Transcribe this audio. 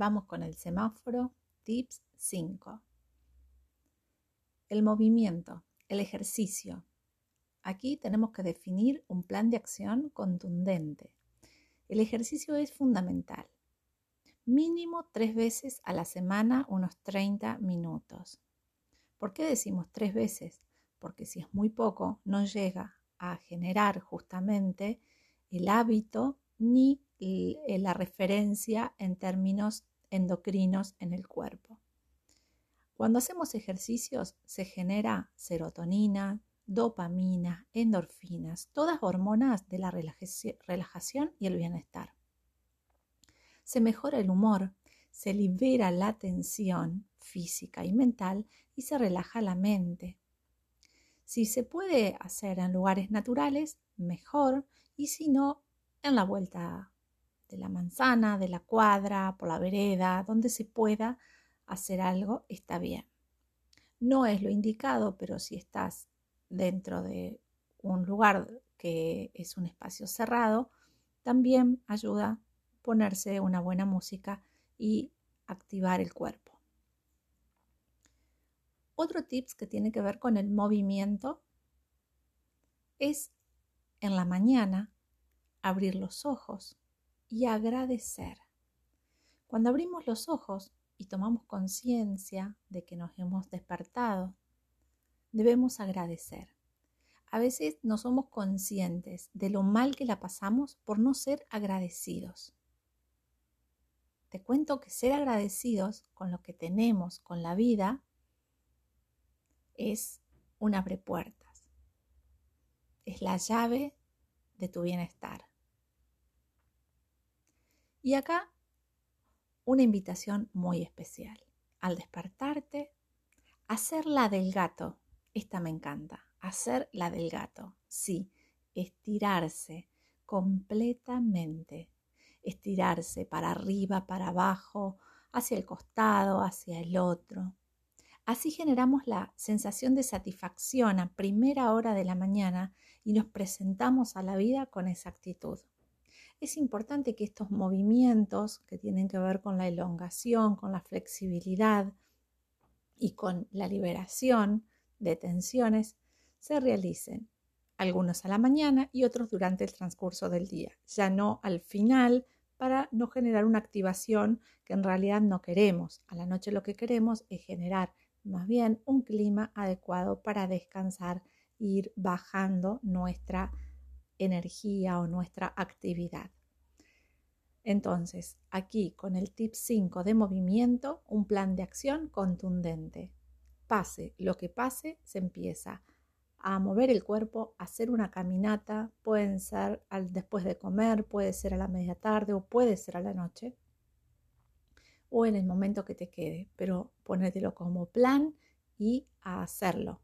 Vamos con el semáforo. Tips 5. El movimiento, el ejercicio. Aquí tenemos que definir un plan de acción contundente. El ejercicio es fundamental. Mínimo tres veces a la semana, unos 30 minutos. ¿Por qué decimos tres veces? Porque si es muy poco, no llega a generar justamente el hábito ni la referencia en términos endocrinos en el cuerpo. Cuando hacemos ejercicios se genera serotonina, dopamina, endorfinas, todas hormonas de la relajación y el bienestar. Se mejora el humor, se libera la tensión física y mental y se relaja la mente. Si se puede hacer en lugares naturales, mejor, y si no, en la vuelta de la manzana, de la cuadra, por la vereda, donde se pueda hacer algo, está bien. No es lo indicado, pero si estás dentro de un lugar que es un espacio cerrado, también ayuda ponerse una buena música y activar el cuerpo. Otro tips que tiene que ver con el movimiento es en la mañana abrir los ojos y agradecer. Cuando abrimos los ojos y tomamos conciencia de que nos hemos despertado, debemos agradecer. A veces no somos conscientes de lo mal que la pasamos por no ser agradecidos. Te cuento que ser agradecidos con lo que tenemos, con la vida, es un abre puertas. Es la llave de tu bienestar. Y acá una invitación muy especial. Al despertarte, hacer la del gato. Esta me encanta. Hacer la del gato. Sí, estirarse completamente. Estirarse para arriba, para abajo, hacia el costado, hacia el otro. Así generamos la sensación de satisfacción a primera hora de la mañana y nos presentamos a la vida con esa actitud es importante que estos movimientos que tienen que ver con la elongación, con la flexibilidad y con la liberación de tensiones se realicen, algunos a la mañana y otros durante el transcurso del día, ya no al final para no generar una activación que en realidad no queremos. A la noche lo que queremos es generar más bien un clima adecuado para descansar ir bajando nuestra energía o nuestra actividad. Entonces, aquí con el tip 5 de movimiento, un plan de acción contundente. Pase lo que pase, se empieza a mover el cuerpo, a hacer una caminata, pueden ser al, después de comer, puede ser a la media tarde o puede ser a la noche o en el momento que te quede, pero ponételo como plan y a hacerlo.